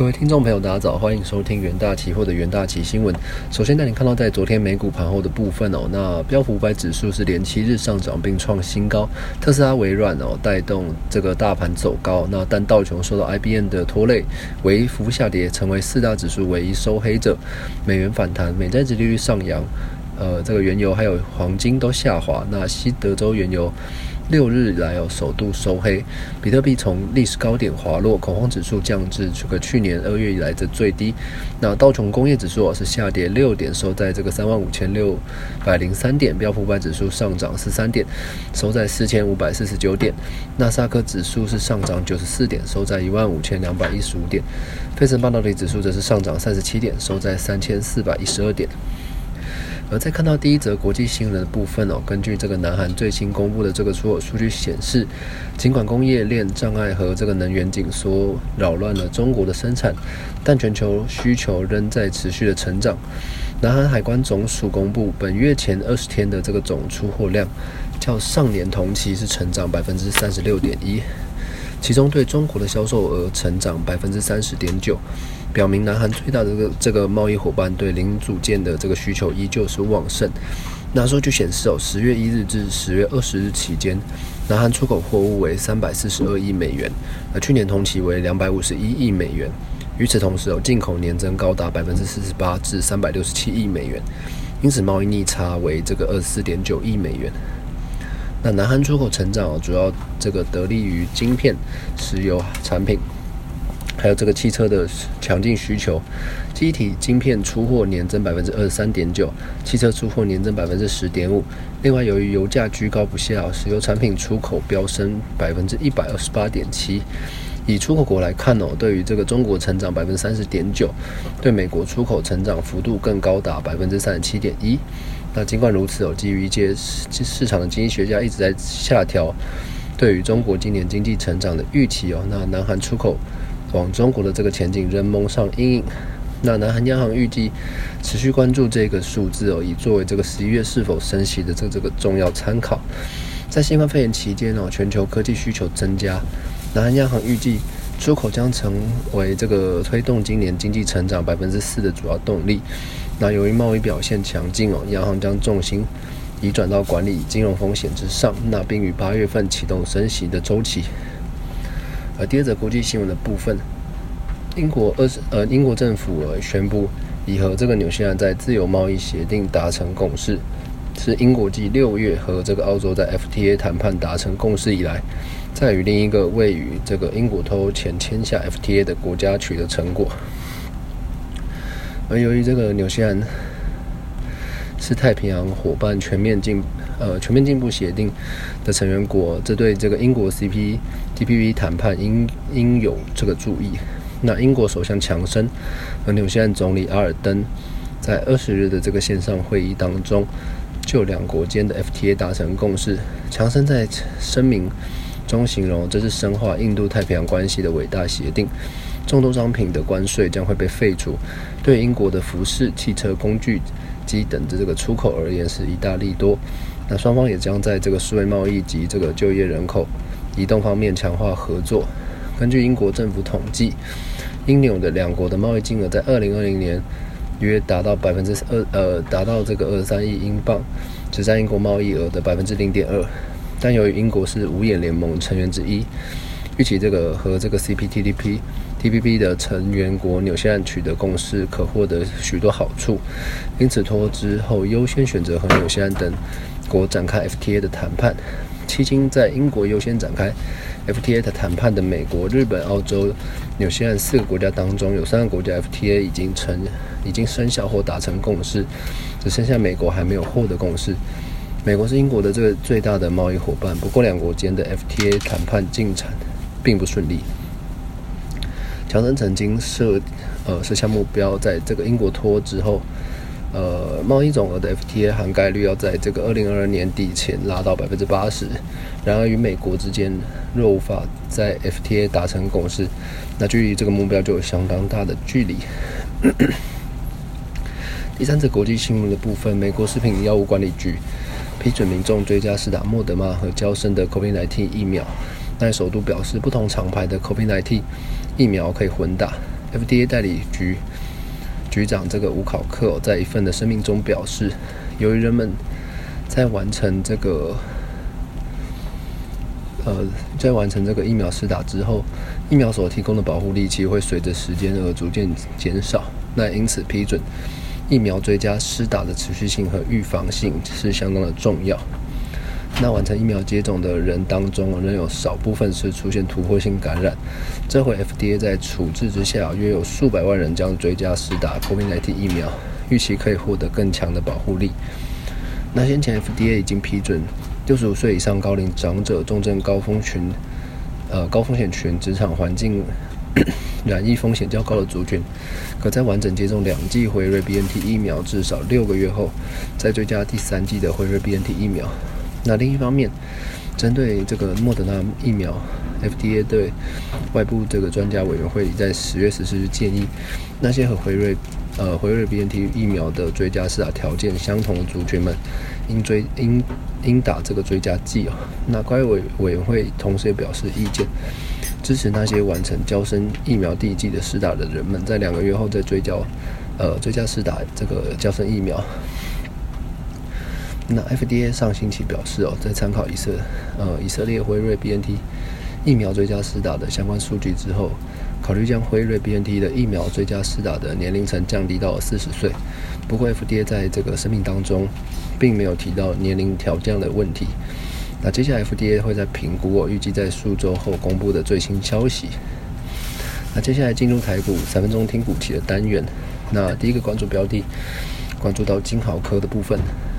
各位听众朋友，大家早，欢迎收听元大期货的元大期新闻。首先带你看到在昨天美股盘后的部分哦，那标普五百指数是连七日上涨并创新高，特斯拉、微软哦带动这个大盘走高。那但道琼受到 IBM 的拖累，微幅下跌，成为四大指数唯一收黑者。美元反弹，美债殖利率上扬，呃，这个原油还有黄金都下滑。那西德州原油。六日以来哦，首度收黑，比特币从历史高点滑落，恐慌指数降至这个去年二月以来的最低。那道琼工业指数是下跌六点，收在这个三万五千六百零三点。标普五百指数上涨十三点，收在四千五百四十九点。纳斯克指数是上涨九十四点，收在一万五千两百一十五点。费城半导体指数则是上涨三十七点，收在三千四百一十二点。而在看到第一则国际新闻的部分哦，根据这个南韩最新公布的这个出口数据显示，尽管工业链障碍和这个能源紧缩扰乱了中国的生产，但全球需求仍在持续的成长。南韩海关总署公布，本月前二十天的这个总出货量，较上年同期是成长百分之三十六点一。其中对中国的销售额成长百分之三十点九，表明南韩最大的这个这个贸易伙伴对零组件的这个需求依旧是旺盛。那数据显示哦，十月一日至十月二十日期间，南韩出口货物为三百四十二亿美元，而去年同期为两百五十一亿美元。与此同时哦，进口年增高达百分之四十八至三百六十七亿美元，因此贸易逆差为这个二十四点九亿美元。那南韩出口成长主要这个得力于晶片、石油产品，还有这个汽车的强劲需求。机体晶片出货年增百分之二十三点九，汽车出货年增百分之十点五。另外，由于油价居高不下，石油产品出口飙升百分之一百二十八点七。以出口国来看哦，对于这个中国成长百分之三十点九，对美国出口成长幅度更高达百分之三十七点一。那尽管如此哦，基于一些市市场的经济学家一直在下调对于中国今年经济成长的预期哦，那南韩出口往中国的这个前景仍蒙上阴影。那南韩央行预计持续关注这个数字哦，以作为这个十一月是否升息的这这个重要参考。在新冠肺炎期间哦，全球科技需求增加，南韩央行预计出口将成为这个推动今年经济成长百分之四的主要动力。那由于贸易表现强劲哦，央行将重心移转到管理金融风险之上，那并于八月份启动升息的周期。而第二则国际新闻的部分，英国二十呃英国政府宣布已和这个纽西兰在自由贸易协定达成共识，是英国继六月和这个澳洲在 FTA 谈判达成共识以来，在与另一个位于这个英国脱欧前签下 FTA 的国家取得成果。而由于这个纽西兰是太平洋伙伴全面进呃全面进步协定的成员国，这对这个英国 CPTPP 谈判应应有这个注意。那英国首相强生和纽西兰总理阿尔登在二十日的这个线上会议当中，就两国间的 FTA 达成共识。强生在声明中形容这是深化印度太平洋关系的伟大协定。众多商品的关税将会被废除，对英国的服饰、汽车、工具机等的这个出口而言是一大利多。那双方也将在这个数位贸易及这个就业人口移动方面强化合作。根据英国政府统计，英纽的两国的贸易金额在二零二零年约达到百分之二，呃，达到这个二十三亿英镑，只占英国贸易额的百分之零点二。但由于英国是五眼联盟成员之一，预期这个和这个 CPTPP。TPP 的成员国纽西兰取得共识，可获得许多好处，因此脱欧之后优先选择和纽西兰等国展开 FTA 的谈判。迄今，在英国优先展开 FTA 的谈判的美国、日本、澳洲、纽西兰四个国家当中，有三个国家 FTA 已经成已经生效或达成共识，只剩下美国还没有获得共识。美国是英国的这个最大的贸易伙伴，不过两国间的 FTA 谈判进展并不顺利。强生曾经设，呃，设下目标，在这个英国脱之后，呃，贸易总额的 FTA 涵盖率要在这个二零二二年底前拉到百分之八十。然而，与美国之间若无法在 FTA 达成共识，那距离这个目标就有相当大的距离。第三则国际新闻的部分，美国食品药物管理局批准民众追加施打莫德玛和交生的 COVID-19 疫苗。但首都表示，不同厂牌的 COVID-19 疫苗可以混打，FDA 代理局局长这个吴考克在一份的声明中表示，由于人们在完成这个呃在完成这个疫苗施打之后，疫苗所提供的保护力其实会随着时间而逐渐减少。那因此批准疫苗追加施打的持续性和预防性是相当的重要。那完成疫苗接种的人当中，仍有少部分是出现突破性感染。这回 FDA 在处置之下，约有数百万人将追加施打 COVID-19 疫苗，预期可以获得更强的保护力。那先前 FDA 已经批准六十五岁以上高龄长者、重症高风群、呃高风险群、职场环境染疫风险较高的族群，可在完整接种两剂辉瑞 BNT 疫苗至少六个月后，再追加第三剂的辉瑞 BNT 疫苗。那另一方面，针对这个莫德纳疫苗，FDA 对外部这个专家委员会在十月十四日建议，那些和辉瑞呃辉瑞 BNT 疫苗的追加施打条件相同的族群们，应追应应打这个追加剂哦。那该委委员会同时也表示意见，支持那些完成交生疫苗第一剂的施打的人们，在两个月后再追加呃追加施打这个交生疫苗。那 FDA 上星期表示哦，在参考以色呃以色列辉瑞 BNT 疫苗追加施打的相关数据之后，考虑将辉瑞 BNT 的疫苗追加施打的年龄层降低到四十岁。不过 FDA 在这个声明当中，并没有提到年龄调降的问题。那接下来 FDA 会在评估我预计在数周后公布的最新消息。那接下来进入台股三分钟听股期的单元。那第一个关注标的，关注到金豪科的部分。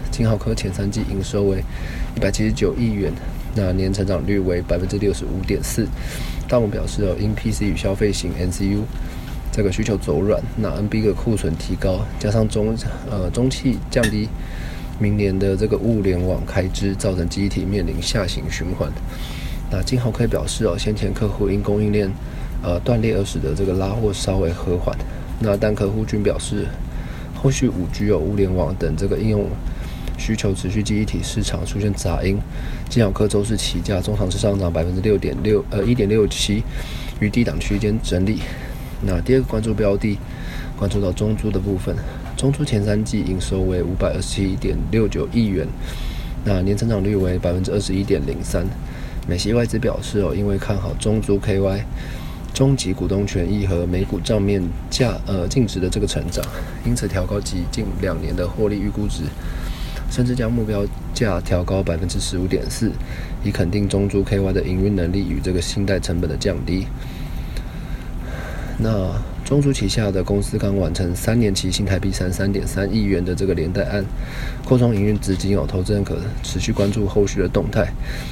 金豪科前三季营收为一百七十九亿元，那年成长率为百分之六十五点四。大摩表示哦，因 PC 与消费型 NCU 这个需求走软，那 NB 的库存提高，加上中呃中期降低，明年的这个物联网开支，造成机体面临下行循环。那金豪科表示哦，先前客户因供应链呃断裂而使得这个拉货稍微和缓，那但客户均表示，后续五 G 有物联网等这个应用。需求持续，记忆体市场出现杂音。金小科周四起价中长是上涨百分之六点六，呃一点六七，于低档区间整理。那第二个关注标的，关注到中珠的部分。中珠前三季营收为五百二十七点六九亿元，那年成长率为百分之二十一点零三。美系外资表示哦，因为看好中珠 KY 中级股东权益和每股账面价呃净值的这个成长，因此调高其近两年的获利预估值。甚至将目标价调高百分之十五点四，以肯定中珠 KY 的营运能力与这个信贷成本的降低。那中珠旗下的公司刚完成三年期新台币三三点三亿元的这个连带案，扩充营运资金哦，投资人可持续关注后续的动态。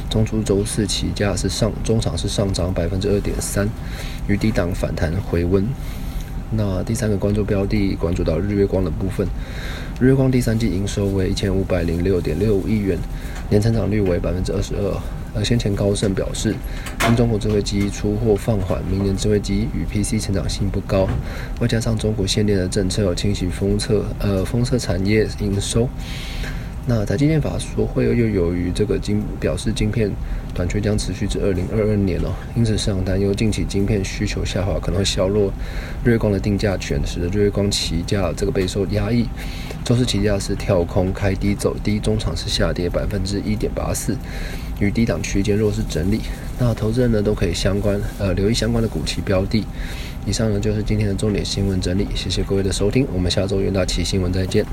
中珠周四起价是上中场是上涨百分之二点三，与低档反弹回温。那第三个关注标的，关注到日月光的部分。日月光第三季营收为一千五百零六点六五亿元，年成长率为百分之二十二。而先前高盛表示，因中国智慧机出货放缓，明年智慧机与 PC 成长性不高，外加上中国限电的政策有清洗封测呃封测产业营收。那台积电法说会又由于这个晶表示晶片短缺将持续至二零二二年哦，因此市场担忧近期晶片需求下滑可能会削弱日月光的定价权，使得日月光起价这个备受压抑。周四起价是跳空开低走低，中场是下跌百分之一点八四，与低档区间弱势整理。那投资人呢都可以相关呃留意相关的股期标的。以上呢就是今天的重点新闻整理，谢谢各位的收听，我们下周元大期新闻再见。